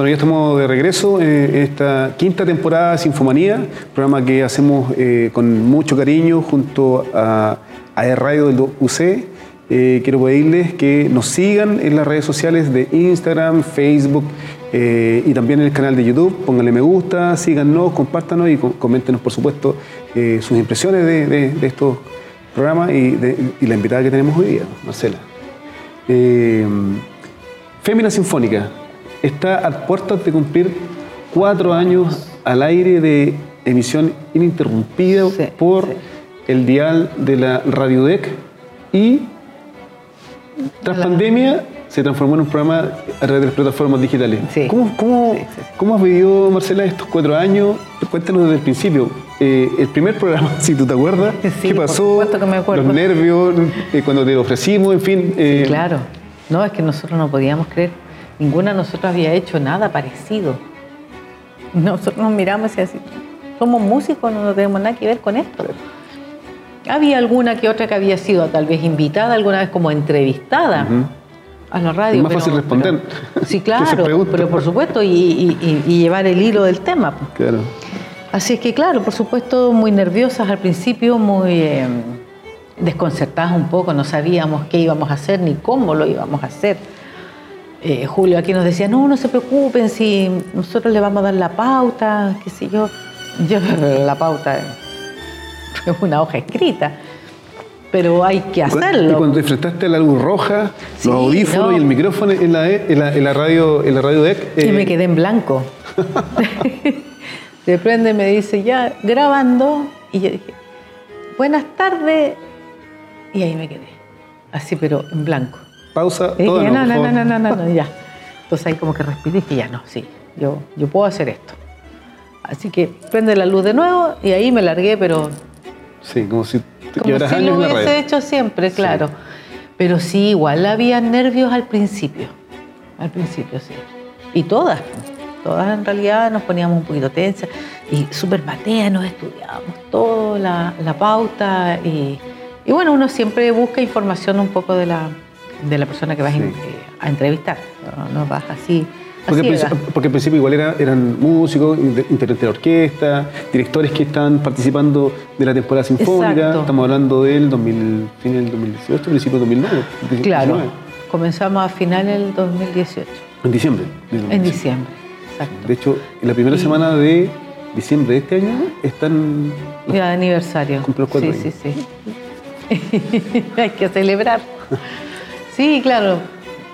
Bueno, ya estamos de regreso en esta quinta temporada de Sinfomanía, programa que hacemos eh, con mucho cariño junto a, a E Radio del UC. Eh, quiero pedirles que nos sigan en las redes sociales de Instagram, Facebook eh, y también en el canal de YouTube. Pónganle me gusta, síganos, compártanos y co- coméntenos, por supuesto, eh, sus impresiones de, estos programas y, y la invitada que tenemos hoy día, Marcela. Eh, Fémina Sinfónica está a puertas de cumplir cuatro años al aire de emisión ininterrumpida Sí, por sí. el dial de la Radiodec y tras La- pandemia se transformó en un programa a través de las plataformas digitales. Sí. ¿Cómo, cómo, cómo has vivido, Marcela, estos cuatro años? Cuéntanos desde el principio. Eh, el primer programa, si tú te acuerdas, ¿qué pasó? supuesto que me acuerdo. Los nervios, eh, cuando te lo ofrecimos, en fin. eh, Claro, no, es que nosotros no podíamos creer, ninguna de nosotros había hecho nada parecido. Nosotros nos miramos y así, somos músicos, no tenemos nada que ver con esto. Había alguna que otra que había sido tal vez invitada alguna vez como entrevistada a la radio. Es más fácil responder pero- sí, claro, pero por supuesto, y, y- y- y llevar el hilo del tema. Claro. Así es que, claro, por supuesto, muy nerviosas al principio, muy eh, desconcertadas un poco, no sabíamos qué íbamos a hacer ni cómo lo íbamos a hacer. Eh, Julio aquí nos decía, no, no se preocupen, si nosotros le vamos a dar la pauta, qué sé yo. Yo, la pauta es una hoja escrita, pero hay que Y cuando- Y hacerlo. cuando te enfrentaste a la luz roja, Sí, los audífonos no. y el micrófono en la, en la, en la radio, en la radio DEC. Y eh, me quedé en blanco. De prende me dice, ya grabando. Y yo dije, buenas tardes. Y ahí me quedé. Así, pero en blanco. Pausa, Y todo dije, no, no, no, no, no, no, no, ya. Entonces ahí como que respiré y dije, ya no, sí, yo, yo puedo hacer esto. Así que prende la luz de nuevo y ahí me largué, pero Sí, como si te como si años lo en la hubiese hecho siempre, claro. Pero sí, igual había nervios al principio. Al principio, sí. Y todas, todas en realidad nos poníamos un poquito tensas y súper matea, nos estudiábamos todo, la, la pauta. Y, y bueno, uno siempre busca información un poco de la, de la persona que vas Sí. eh, a entrevistar. No, no vas así. Porque, porque al principio igual era- eran músicos, integrantes de la orquesta, directores que estaban participando de la temporada sinfónica. Exacto. Estamos hablando del 2000, fin del 2018, principio del 2009. Claro, 19, comenzamos a final del 2018, En diciembre. del en 2018. diciembre. Exacto. De hecho, en la primera Y- semana de diciembre de este año están los de aniversario. Cumple los cuatro sí, sí, sí. Hay que celebrar. Sí, claro.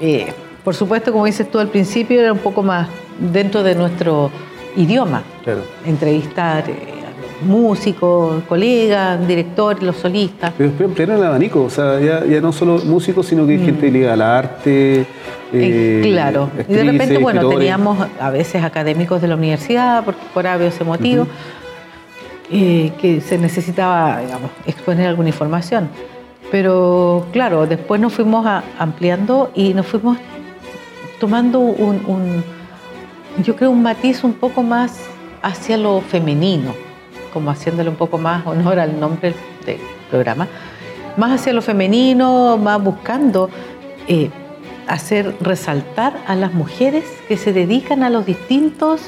Eh, por supuesto, como dices tú al principio, era un poco más dentro de nuestro idioma. Claro. Entrevistar eh, a músicos, colegas, directores, los solistas. Pero ampliaron el abanico, o sea, ya, ya no solo músicos, sino que hay gente ligada al arte. Eh, claro. Y de repente, bueno, escritores. teníamos a veces académicos de la universidad, por varios motivos, eh, que se necesitaba, digamos, exponer alguna información. Pero claro, después nos fuimos ampliando y nos fuimos tomando un, un- yo creo, un matiz un poco más hacia lo femenino, como haciéndole un poco más honor al nombre del programa, más hacia lo femenino, más buscando eh, hacer resaltar a las mujeres que se dedican a los distintos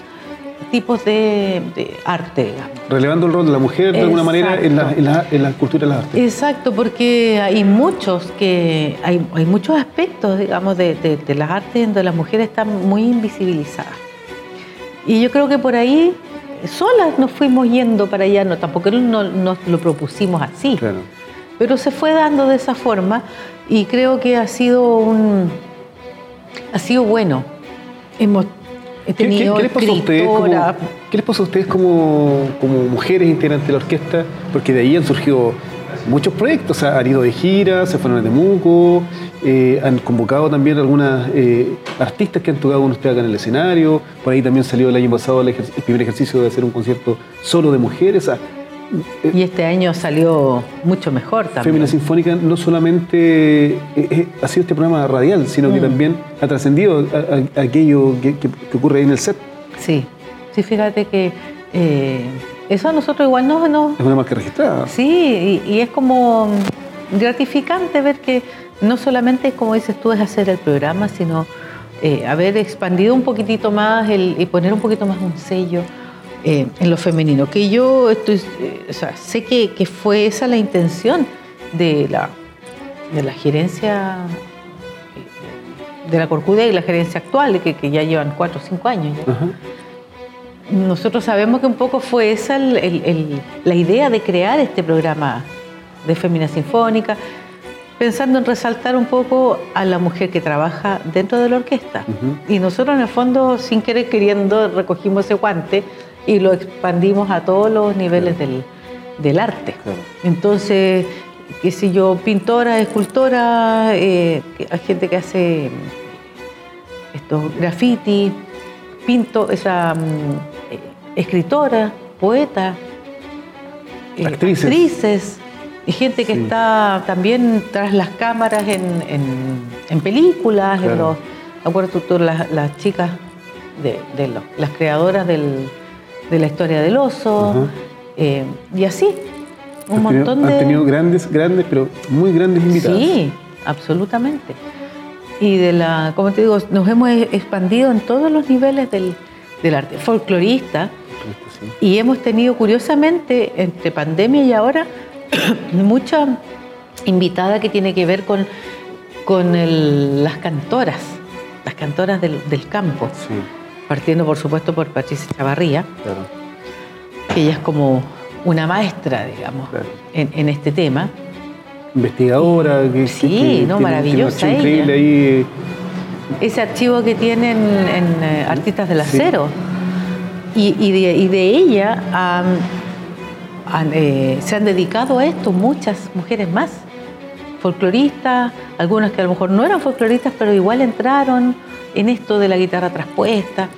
tipos de, de arte, digamos. Relevando el rol de la mujer de alguna manera en la, en, la, en la cultura de las artes. Exacto, porque hay muchos que hay, hay muchos aspectos, digamos, de, de- de las artes donde las mujeres están muy invisibilizadas. Y yo creo que por ahí solas nos fuimos yendo para allá, no, tampoco no, nos lo propusimos así, Claro. pero se fue dando de esa forma y creo que ha sido un ha sido bueno. Hemos he ¿Qué, qué- tenido qué les pasó a ustedes como, escritora, ¿qué les pasó a ustedes como, como mujeres integrantes de la orquesta? Porque de ahí han surgido muchos proyectos, o sea, han ido de gira, se fueron a Temuco, eh, han convocado también algunas eh, artistas que han tocado con ustedes acá en el escenario, por ahí también salió el año pasado el, primer ejercicio de hacer un concierto solo de mujeres, o sea, y este año salió mucho mejor también. Fémina Sinfónica no solamente eh, eh, ha sido este programa radial, sino Mm. que también ha trascendido a- a- a aquello que, que- que ocurre ahí en el set. Sí, sí, fíjate que eh, eso a nosotros igual nos, Es una marca registrada. Sí, y, y es como gratificante ver que no solamente, como dices tú, es hacer el programa, sino eh, haber expandido un poquitito más el, y poner un poquito más un sello eh, en lo femenino. Que yo estoy, eh, o sea, sé que, que, fue esa la intención de la, de la gerencia de la Corcudia y la gerencia actual, que, que ya llevan cuatro o cinco años. Nosotros sabemos que un poco fue esa el, la idea de crear este programa de Femina Sinfónica, pensando en resaltar un poco a la mujer que trabaja dentro de la orquesta. Y nosotros en el fondo, sin querer queriendo, recogimos ese guante y lo expandimos a todos los niveles del, del, arte. Entonces, qué sé yo, pintora, escultora, eh, hay gente que hace estos graffiti, pinto, esa mm, eh, escritora, poeta, eh, actrices. actrices y gente que está también tras las cámaras en, en, películas, en los, acuerdo tú, las, las, chicas, de, de las creadoras del, de la historia del oso, eh, y así, un montón de... Han tenido grandes, grandes, pero muy grandes invitados. Sí, absolutamente. Y de la, como te digo, nos hemos expandido en todos los niveles del, del arte. Folclorista, y hemos tenido, curiosamente, entre pandemia y ahora, mucha invitada que tiene que ver con, con las cantoras, las cantoras del, campo. Partiendo, por supuesto, por Patricia Chavarría, que ella es como una maestra, digamos, en, este tema. Investigadora, que, sí, no, maravillosa ella. Ese archivo que tienen en, eh, Artistas del Acero. Y, de, y, de, ella eh, se han dedicado a esto muchas mujeres más, folcloristas, algunas que a lo mejor no eran folcloristas, pero igual entraron en esto de la guitarra traspuesta.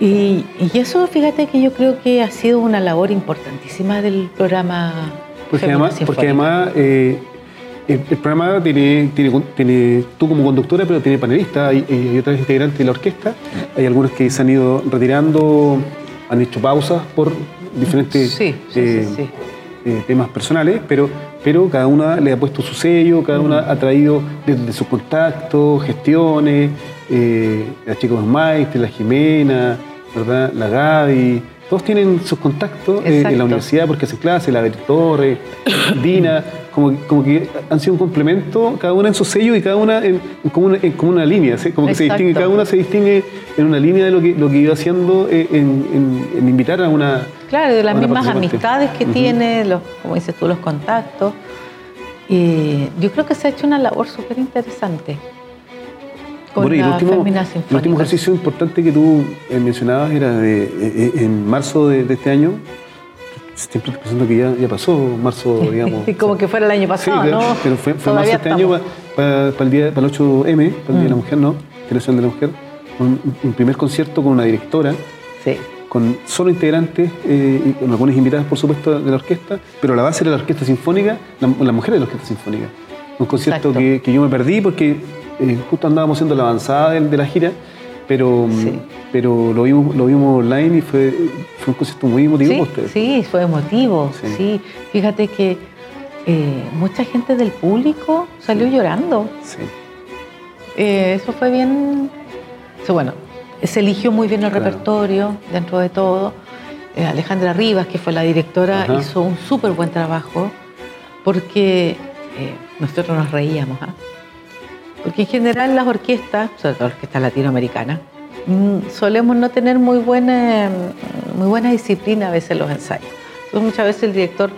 Y, eso, fíjate que yo creo que ha sido una labor importantísima del programa. Porque además, porque además eh, el, programa tiene, tiene, tú como conductora, pero tiene panelistas, hay, hay otras integrantes de la orquesta, hay algunas que se han ido retirando, han hecho pausas por diferentes eh, eh, temas personales, pero, pero cada una le ha puesto su sello, cada una ha traído desde sus contactos, gestiones, eh, la chica Maestre, la Jimena, ¿verdad? la Gaby, todos tienen sus contactos en la universidad porque hacen clases, la de Torre, Dina, como, como que han sido un complemento, cada una en su sello y cada una en, como, una, como, una, línea, como que se distingue, cada una se distingue en una línea de lo que, lo que iba haciendo eh, en, en, invitar a una... Claro, de las mismas amistades que tiene, los, como dices tú, los contactos. Y yo creo que se ha hecho una labor súper interesante. Con bueno, y el último, el último ejercicio importante que tú eh, mencionabas era de, eh, en marzo de, de este año, Siempre pensando que ya, ya pasó marzo, digamos. Como que fuera el año pasado, ¿no? Pero fue, fue marzo este año para, el, día, para el 8M, para el Día de la mm. Mujer, ¿no? Nacional de la Mujer. Un, un, primer concierto con una directora. Sí. Con solo integrantes eh, y con algunas invitadas, por supuesto, de la orquesta, pero la base era la orquesta sinfónica, la, la mujer de la orquesta sinfónica. Un concierto que, que, yo me perdí porque eh, justo andábamos haciendo la avanzada de, de la gira pero, pero lo, vimos, lo vimos online y fue, fue un concierto muy emotivo sí, ustedes. Sí, fue emotivo, sí. Fíjate que eh, mucha gente del público salió llorando. Sí. Eh, eso fue bien... bueno, se eligió muy bien el repertorio dentro de todo. Eh, Alejandra Rivas, que fue la directora, hizo un súper buen trabajo porque nosotros nos reíamos. ¿ah? Porque en general las orquestas, sobre todo las orquestas latinoamericanas, mm, solemos no tener muy buena, muy buena disciplina a veces en los ensayos. Entonces muchas veces el director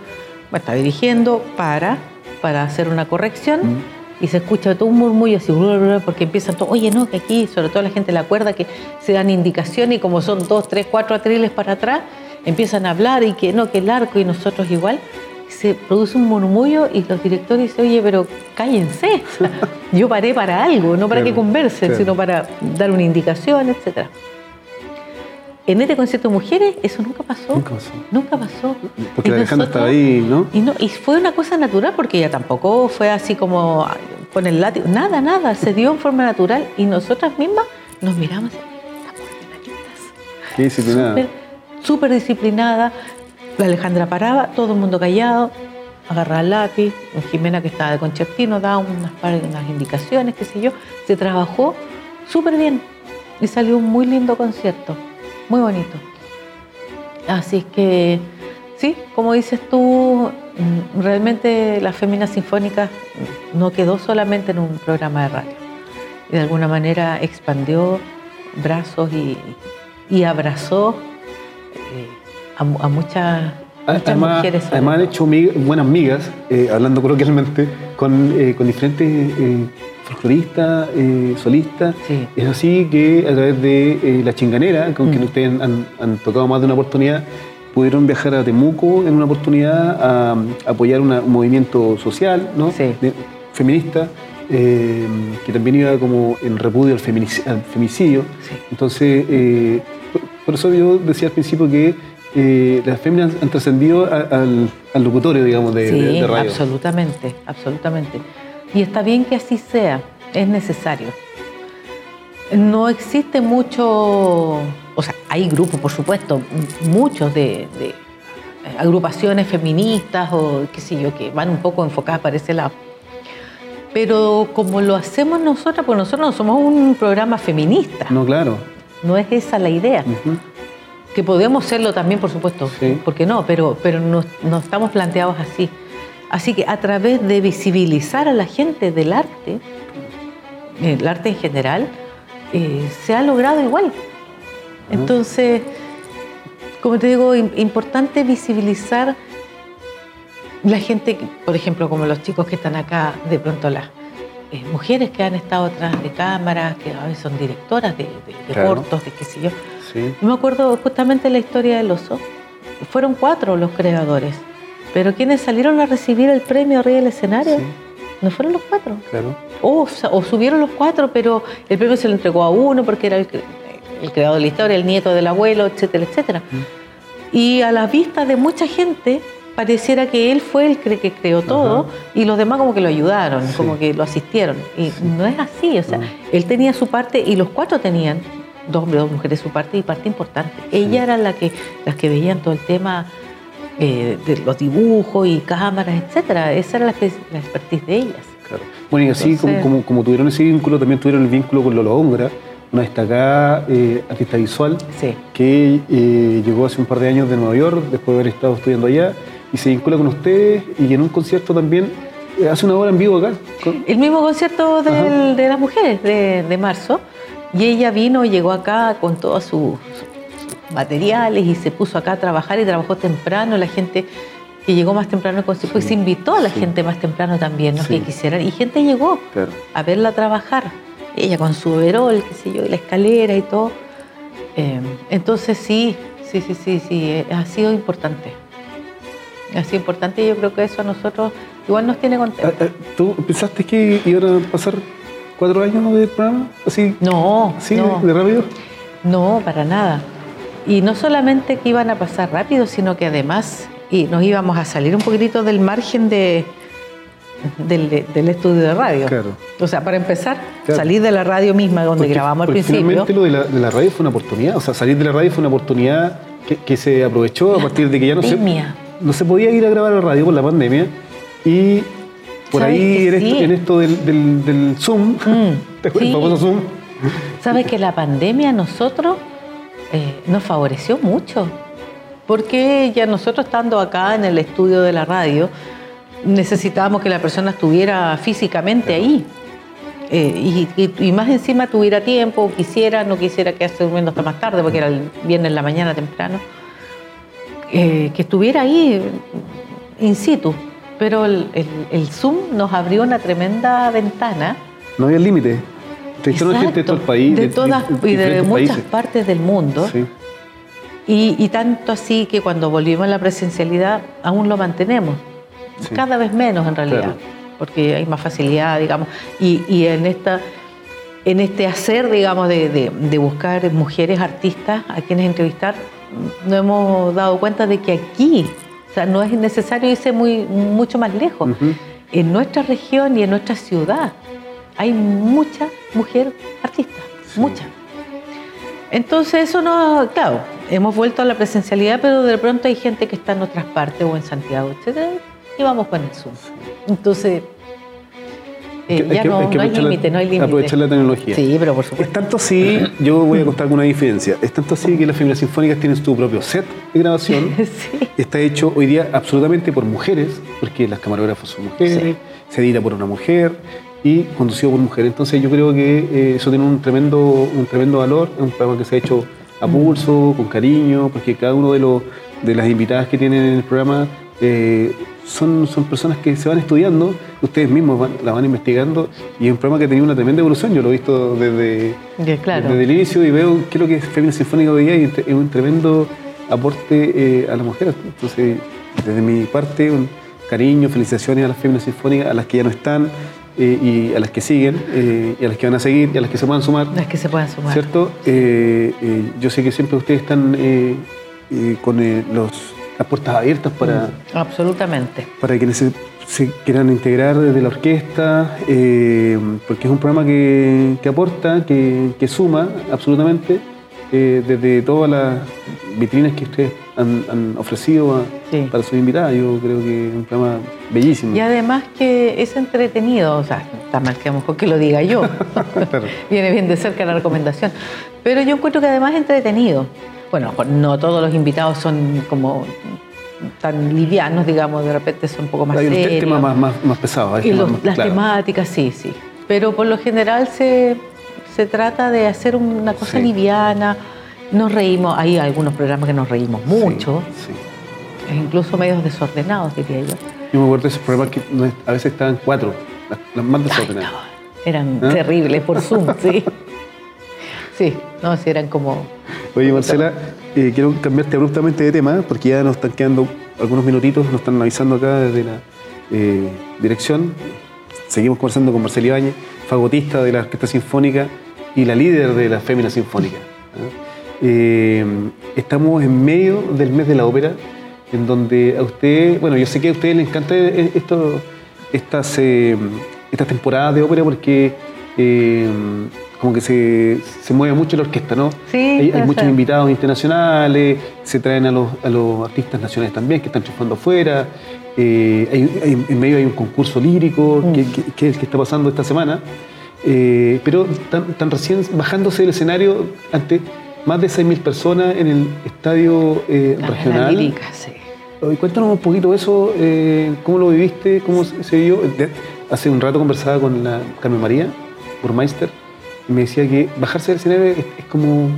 está dirigiendo, para, para hacer una corrección y se escucha todo un murmullo así, porque empiezan todo, oye, no, que aquí, sobre todo la gente de la cuerda, que se dan indicaciones y como son dos, tres, cuatro atriles para atrás, empiezan a hablar y que no, que el arco y nosotros igual se produce un murmullo y los directores dicen, oye, pero cállense. Yo paré para algo, no para que conversen, sino para dar una indicación, etc. En este concierto de mujeres eso nunca pasó. Nunca pasó. Nunca pasó. Porque Alejandra estaba ahí, ¿no? Y, ¿no? y fue una cosa natural porque ella tampoco fue así como con el látigo. Nada, nada. Se dio en forma natural y nosotras mismas nos miramos y Qué disciplinada. Súper disciplinada. La Alejandra paraba, todo el mundo callado, agarraba el lápiz, Jimena que estaba de concertino daba unas, unas indicaciones, qué sé yo. Se trabajó súper bien. Y salió un muy lindo concierto, muy bonito. Así que, sí, como dices tú, mm, realmente la Fémina Sinfónica no quedó solamente en un programa de radio. Y de alguna manera expandió brazos y, abrazó eh, a, muchas, mujeres. Además han hecho buenas migas, eh, hablando coloquialmente, con, eh, con diferentes folclorista, eh, solista. Es así que a través de eh, La Chinganera, con quien mm. ustedes han, tocado más de una oportunidad, pudieron viajar a Temuco en una oportunidad a, apoyar un movimiento social, ¿no? feminista, eh, que también iba como en repudio al, femicidio. Entonces, por, eso yo decía al principio que las féminas han trascendido al, locutorio, digamos, de, de radio. Absolutamente, absolutamente. Y está bien que así sea, es necesario. No existe mucho, o sea, hay grupos, por supuesto, muchos de, agrupaciones feministas o qué sé yo, que van un poco enfocadas para ese lado. Pero como lo hacemos nosotros, pues nosotros no somos un programa feminista. No, claro. No es esa la idea. Que podemos serlo también, por supuesto, sí. porque no, pero, pero no, no estamos planteados así. Así que a través de visibilizar a la gente del arte, el arte en general, eh, se ha logrado igual. Entonces, como te digo, importante visibilizar la gente, por ejemplo, como los chicos que están acá, de pronto las eh, mujeres que han estado atrás de cámaras, que a veces son directoras de, cortos, de qué sé yo. me acuerdo justamente la historia del oso. Fueron cuatro los creadores pero quienes salieron a recibir el premio arriba del escenario no fueron los cuatro. Claro. O, subieron los cuatro, pero el premio se lo entregó a uno porque era el, creador de la historia, el nieto del abuelo, etcétera, etcétera. Mm. Y a la vista de mucha gente pareciera que él fue el que creó todo y los demás como que lo ayudaron, como que lo asistieron. Y no es así, o sea, él tenía su parte y los cuatro tenían, dos hombres, dos mujeres, su parte y parte importante. Ella era la que, las que veían todo el tema eh, de los dibujos y cámaras, etcétera. Esa era la, expertise de ellas. Bueno, y así como, como, tuvieron ese vínculo, también tuvieron el vínculo con Lolo Ongra, una destacada eh, artista visual que eh, llegó hace un par de años de Nueva York, después de haber estado estudiando allá, y se vincula con ustedes y en un concierto también hace una hora en vivo acá. El mismo concierto de las mujeres de, de, marzo, y ella vino, y llegó acá con toda su, materiales y se puso acá a trabajar y trabajó temprano. La gente que llegó más temprano y se invitó a la gente más temprano también, ¿no? que quisieran. Y gente llegó a verla trabajar. Ella con su overol, qué sé yo, y la escalera y todo. Eh, entonces sí, sí, sí, sí, sí, eh, ha sido importante. Ha sido importante y yo creo que eso a nosotros igual nos tiene contentos. Ah, ah, ¿Tú pensaste que iban a pasar cuatro años de programa? Así, no, ¿Sí? ¿De rápido? No, para nada. Y no solamente que iban a pasar rápido, sino que además y nos íbamos a salir un poquitito del margen de, del, estudio de radio. Claro. O sea, para empezar, salir de la radio misma donde grabamos al principio. Finalmente lo de la, radio fue una oportunidad. O sea, salir de la radio fue una oportunidad que, se aprovechó a partir de que ya no se, no se podía ir a grabar a la radio por la pandemia. Y por ahí en, esto, del, Zoom, mm, el famoso Zoom. ¿Sabes que la pandemia nosotros eh, nos favoreció mucho, porque ya nosotros estando acá en el estudio de la radio, necesitábamos que la persona estuviera físicamente ahí. Eh, y, más encima tuviera tiempo, quisiera, no quisiera quedarse durmiendo hasta más tarde, porque era el viernes en la mañana temprano, eh, que estuviera ahí in situ. Pero el, Zoom nos abrió una tremenda ventana. No había límite gente de todo el país. De, todas y de muchas partes del mundo. Y, tanto así que cuando volvimos a la presencialidad aún lo mantenemos. Cada vez menos en realidad. Porque hay más facilidad, digamos. Y, en esta en este hacer, digamos, de, buscar mujeres artistas a quienes entrevistar, nos hemos dado cuenta de que aquí, o sea, no es necesario irse muy, mucho más lejos. En nuestra región y en nuestra ciudad hay mucha mujer artista, mucha. Entonces eso no, claro, hemos vuelto a la presencialidad, pero de pronto hay gente que está en otras partes o en Santiago, etc. Y vamos con el Zoom. Entonces, Eh, ya que- no, hay que no hay aprovechar la- límite, no hay límite. Aprovechar la tecnología. Sí, pero por Es supuesto. tanto así, yo voy a contar alguna diferencia. Es tanto así que las féminas sinfónicas tienen su propio set de grabación. Sí. Está hecho hoy día absolutamente por mujeres, porque las camarógrafas son mujeres, Sí. se edita por una mujer y conducido por mujeres. Entonces yo creo que eh, eso tiene un tremendo, un tremendo valor, es un programa que se ha hecho a pulso, con cariño, porque cada uno de, los, de las invitadas que tienen en el programa eh, son, son personas que se van estudiando, ustedes mismos van- la van investigando y es un programa que ha tenido una tremenda evolución, yo lo he visto desde, claro. desde el inicio y veo qué es lo que es Femina Sinfónica hoy día y es un tremendo aporte eh, a las mujeres. Entonces, desde mi parte, un cariño, felicitaciones a las Féminas Sinfónicas, a las que ya no están eh, y a las que siguen eh, y a las que van a seguir y a las que se puedan sumar. Es que se puedan sumar. ¿Cierto? Eh, eh, yo sé que siempre ustedes están con eh, los, las puertas abiertas para, Absolutamente. para quienes se, se quieran integrar desde la orquesta, porque es un programa que, que aporta, que, que suma absolutamente eh, desde todas las vitrinas que ustedes han, han ofrecido a- Sí. para sus invitadas. Yo creo que es un programa bellísimo. Y además que es entretenido, o sea, está mal que a lo mejor que lo diga yo. Claro. Viene bien de cerca la recomendación. Pero yo encuentro que además es entretenido. Bueno, no todos los invitados son como tan livianos, digamos, de repente son un poco más Hay serios. temas más, más, más pesados. hay más- las claro. temáticas, sí, sí. Pero por lo general se, se trata de hacer una cosa Sí. liviana. Nos reímos, hay algunos programas que nos reímos mucho, Sí, sí. incluso medios desordenados, diría yo. Yo me acuerdo de esos programas que a veces estaban cuatro, las, las más Ay, desordenadas. no, eran ¿Ah? terribles por Zoom, sí. Sí, no, sí, eran como... Oye, Marcela, eh, quiero cambiarte abruptamente de tema porque ya nos están quedando algunos minutitos, nos están avisando acá desde la eh, dirección. Seguimos conversando con Marcela Ibáñez, fagotista de la Orquesta Sinfónica y la líder de la Fémina Sinfónica. ¿ah? Eh, estamos en medio del mes de la ópera, en donde a usted, bueno, yo sé que a ustedes les encanta eh, esto, estas, eh, estas temporadas de ópera porque eh, como que se, se mueve mucho la orquesta, ¿no? Sí, hay, hay muchos invitados internacionales, se traen a los, a los artistas nacionales también que están triunfando afuera. Eh, hay- hay- en medio hay un concurso lírico Mm. que, que- que es el que está pasando esta semana. eh, pero tan, tan recién bajándose del escenario ante más de 6.000 personas en el estadio eh, la regional. lírica, sí. Cuéntanos un poquito eso, eh, cómo lo viviste, cómo se. De- hace un rato conversaba con la Carmen María, Burmeister, y me decía que bajarse del escenario es, es como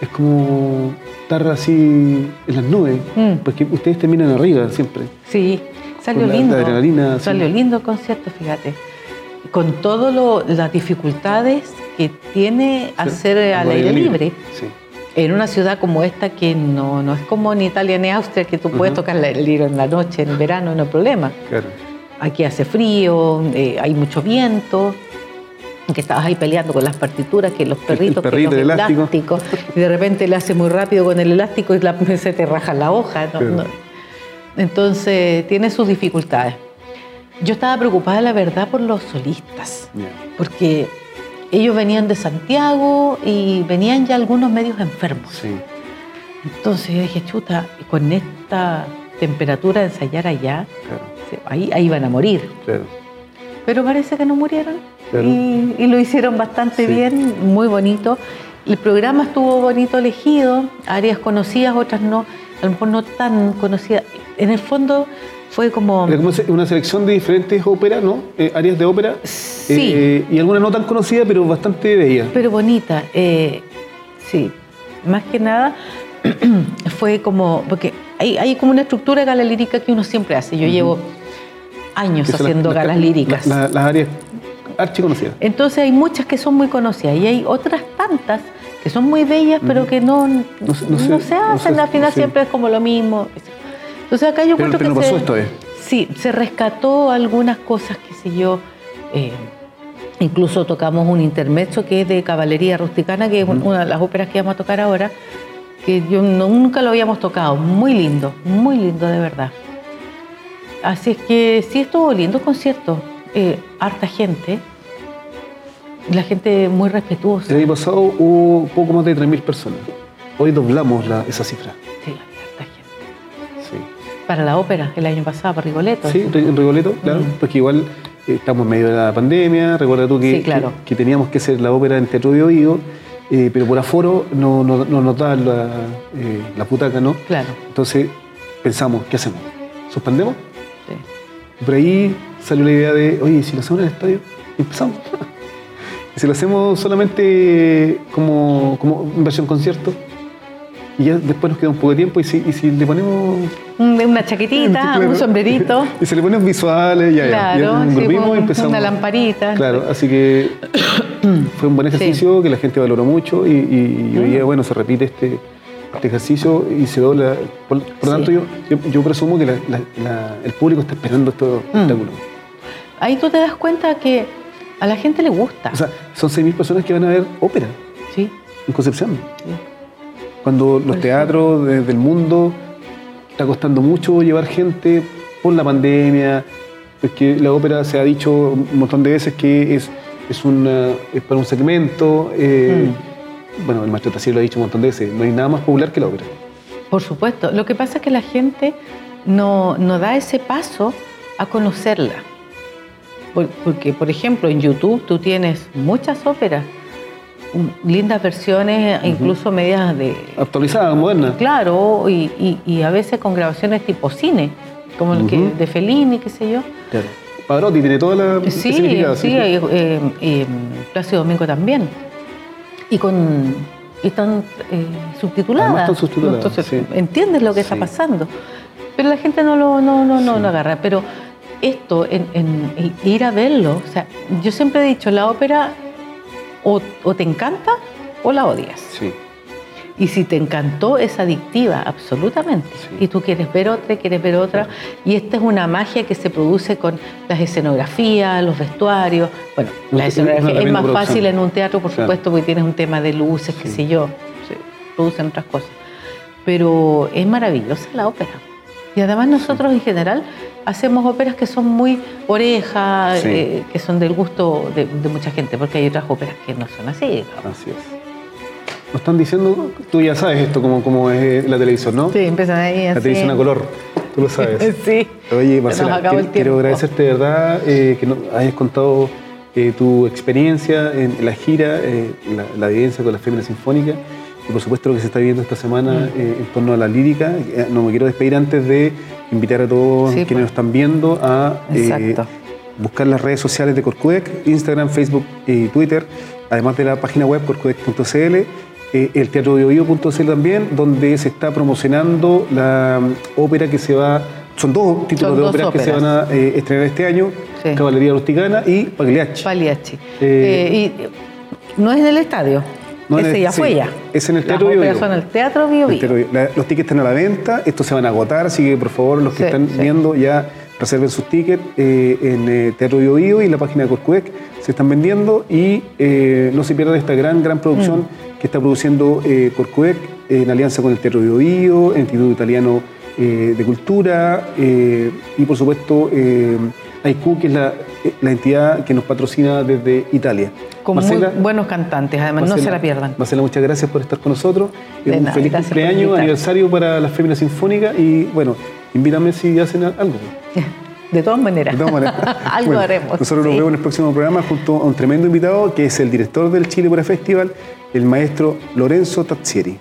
es como estar así en las nubes, Mm. porque ustedes terminan arriba siempre. Sí, salió lindo. adrenalina, sí. Salió lindo el concierto, fíjate. Con todas las dificultades que tiene hacer al aire libre. Sí. En una ciudad como esta, que no, no es como en Italia ni Austria, que tú puedes tocar el libro en la noche, en verano, no hay problema. Claro. Aquí hace frío, eh, hay mucho viento, que estabas ahí peleando con las partituras, que los perritos, perrito, que el los elástico. elásticos, y de repente le hace muy rápido con el elástico y la- se te raja la hoja. Entonces, tiene sus dificultades. Yo estaba preocupada, la verdad, por los solistas, porque ellos venían de Santiago y venían ya algunos medios enfermos. Sí. Entonces yo dije, chuta, y con esta temperatura de ensayar allá, Claro. ahí, ahí van a morir. Claro. Pero parece que no murieron Claro. y, y lo hicieron bastante Sí. bien, muy bonito. El programa estuvo bonito elegido, áreas conocidas, otras no, a lo mejor no tan conocidas. En el fondo fue como... Era como se- una selección de diferentes óperas, ¿no? Eh, áreas de ópera. Sí. Eh, y algunas no tan conocidas, pero bastante bellas. Pero bonita, eh, sí. Más que nada fue como, porque hay, hay como una estructura de gala lírica que uno siempre hace. Yo llevo años haciendo las- galas líricas. la- la- las áreas archiconocidas. Entonces hay muchas que son muy conocidas y hay otras tantas que son muy bellas, pero que no, no, se- no hacen. Al final siempre es como lo mismo. Entonces acá yo Pero- encuentro pero que no se, pasó esta vez. Sí, se rescató algunas cosas, qué sé yo. eh, incluso tocamos un intermezzo que es de Caballería Rusticana, que es un- una de las óperas que vamos a tocar ahora, que yo nunca lo habíamos tocado. Muy lindo, muy lindo de verdad. Así es que sí estuvo lindo el concierto. Eh, harta gente. La gente muy respetuosa. El año pasado hubo poco más de 3.000 personas. Hoy doblamos la- esa cifra. Sí, harta gente. Sí, Para la ópera, el año pasado, para Rigoletto. sí en Rigoletto, claro, Mm. porque igual estamos en medio de la pandemia, recuerda tú que, Sí, claro. que, que teníamos que hacer la ópera en Teatro de Oído, pero por aforo no, no, no nos la, eh, la putaca, ¿no? Claro. Entonces pensamos, ¿qué hacemos? ¿Suspendemos? Sí. Por ahí salió la idea de, oye, ¿y si lo hacemos en el estadio, empezamos. y si lo hacemos solamente como, como versión concierto, y ya después nos queda un poco de tiempo, y si, y si le ponemos Un- Una chaquetita, Claro. un sombrerito. Y se le ponen visuales, ya, ya. Claro, y sí, grupimos un- y empezamos. una lamparita. Claro, así que fue un buen ejercicio que la gente valoró mucho y, y- y hoy Mm. día, bueno, se repite este, este ejercicio y se dobla. Por, por lo tanto, yo, yo, yo presumo que la- la- la- el público está esperando estos Mm. espectáculos. Ahí tú te das cuenta que a la gente le gusta. O sea, son 6.000 personas que van a ver ópera sí, en Concepción. sí. Cuando los teatros de- del mundo está costando mucho llevar gente por la pandemia, porque la ópera se ha dicho un montón de veces que es, es, una, es para un segmento. eh, Bueno, el maestro Tassier lo ha dicho un montón de veces, no hay nada más popular que la ópera. Por supuesto. Lo que pasa es que la gente no, no da ese paso a conocerla. Por- Porque, por ejemplo, en YouTube tú tienes muchas óperas, lindas versiones, incluso medias de... Actualizada, moderna. Claro, y, y- y a veces con grabaciones tipo cine, como el que de Fellini, qué sé yo. Claro. Pavarotti tiene toda la Sí, sí, eh, eh, eh, Plácido Domingo también. Y con y están eh, subtituladas. Además están subtituladas, Entonces, sí. entiendes lo que está pasando. Pero la gente no lo, no, no, no Sí. lo agarra. Pero esto, en, en- en ir a verlo, o sea, yo siempre he dicho, la ópera o, o te encanta o la odias. Sí. Y si te encantó, es adictiva, absolutamente. Sí. Y tú quieres ver otra, quieres ver otra. Y esta es una magia que se produce con las escenografías, los vestuarios. Bueno, la escenografía es más producción. fácil en un teatro, por Claro. supuesto, porque tienes un tema de luces, qué Sí. sé yo. Se producen otras cosas. Pero es maravillosa la ópera. Y además nosotros en general hacemos óperas que son muy orejas, Sí. eh, que son del gusto de, de mucha gente, porque hay otras óperas que no son así. Así es. Nos están diciendo, tú ya sabes esto, como, como es la televisión, ¿no? Sí, empiezan ahí La así. televisión a color, tú lo sabes. Sí. Oye, Marcela, quiero, agradecerte de verdad eh, que nos hayas contado eh, tu experiencia en la gira, eh, la, la vivencia con la Fémina Sinfónica y por supuesto lo que se está viviendo esta semana Mm. en torno a la lírica. No me quiero despedir antes de invitar a todos Sí, quienes pues. nos están viendo a buscar las redes sociales de Corcudec, Instagram, Facebook y Twitter, además de la página web corcudec.cl, eh, el teatro también, donde se está promocionando la mm, ópera que se va, son dos títulos Son de óperas que se van a eh, estrenar este año, Sí. Caballería Rusticana y Pagliacci. Pagliacci. Eh, y no es en el estadio. No Ese el- ya sí, fue ya. es en el Las Teatro Bio óperas Bio. son en el Teatro Bio El Bio. teatro de Oído. La- los tickets están a la venta, estos se van a agotar, así que por favor los que Sí, están viendo ya reserven sus tickets eh, en eh, Teatro Bio Bio y en la página de Corcudec se están vendiendo y eh, no se pierdan esta gran, gran producción Mm. Que está produciendo eh, Corcudec en alianza con el Teatro Bio Bio, el Instituto Italiano eh, de Cultura eh, y por supuesto eh, AICU, que es la, la entidad que nos patrocina desde Italia. Con Marcela, muy buenos cantantes, además, no se la pierdan. Marcela, muchas gracias por estar con nosotros. De un nada, feliz cumpleaños, aniversario para la Fémina Sinfónica y bueno, invítame si hacen algo. De todas maneras. De todas maneras. Algo Bueno, haremos. Nosotros nos vemos en el próximo programa junto a un tremendo invitado que es el director del Chile Opera Festival, el maestro Lorenzo Tazzieri.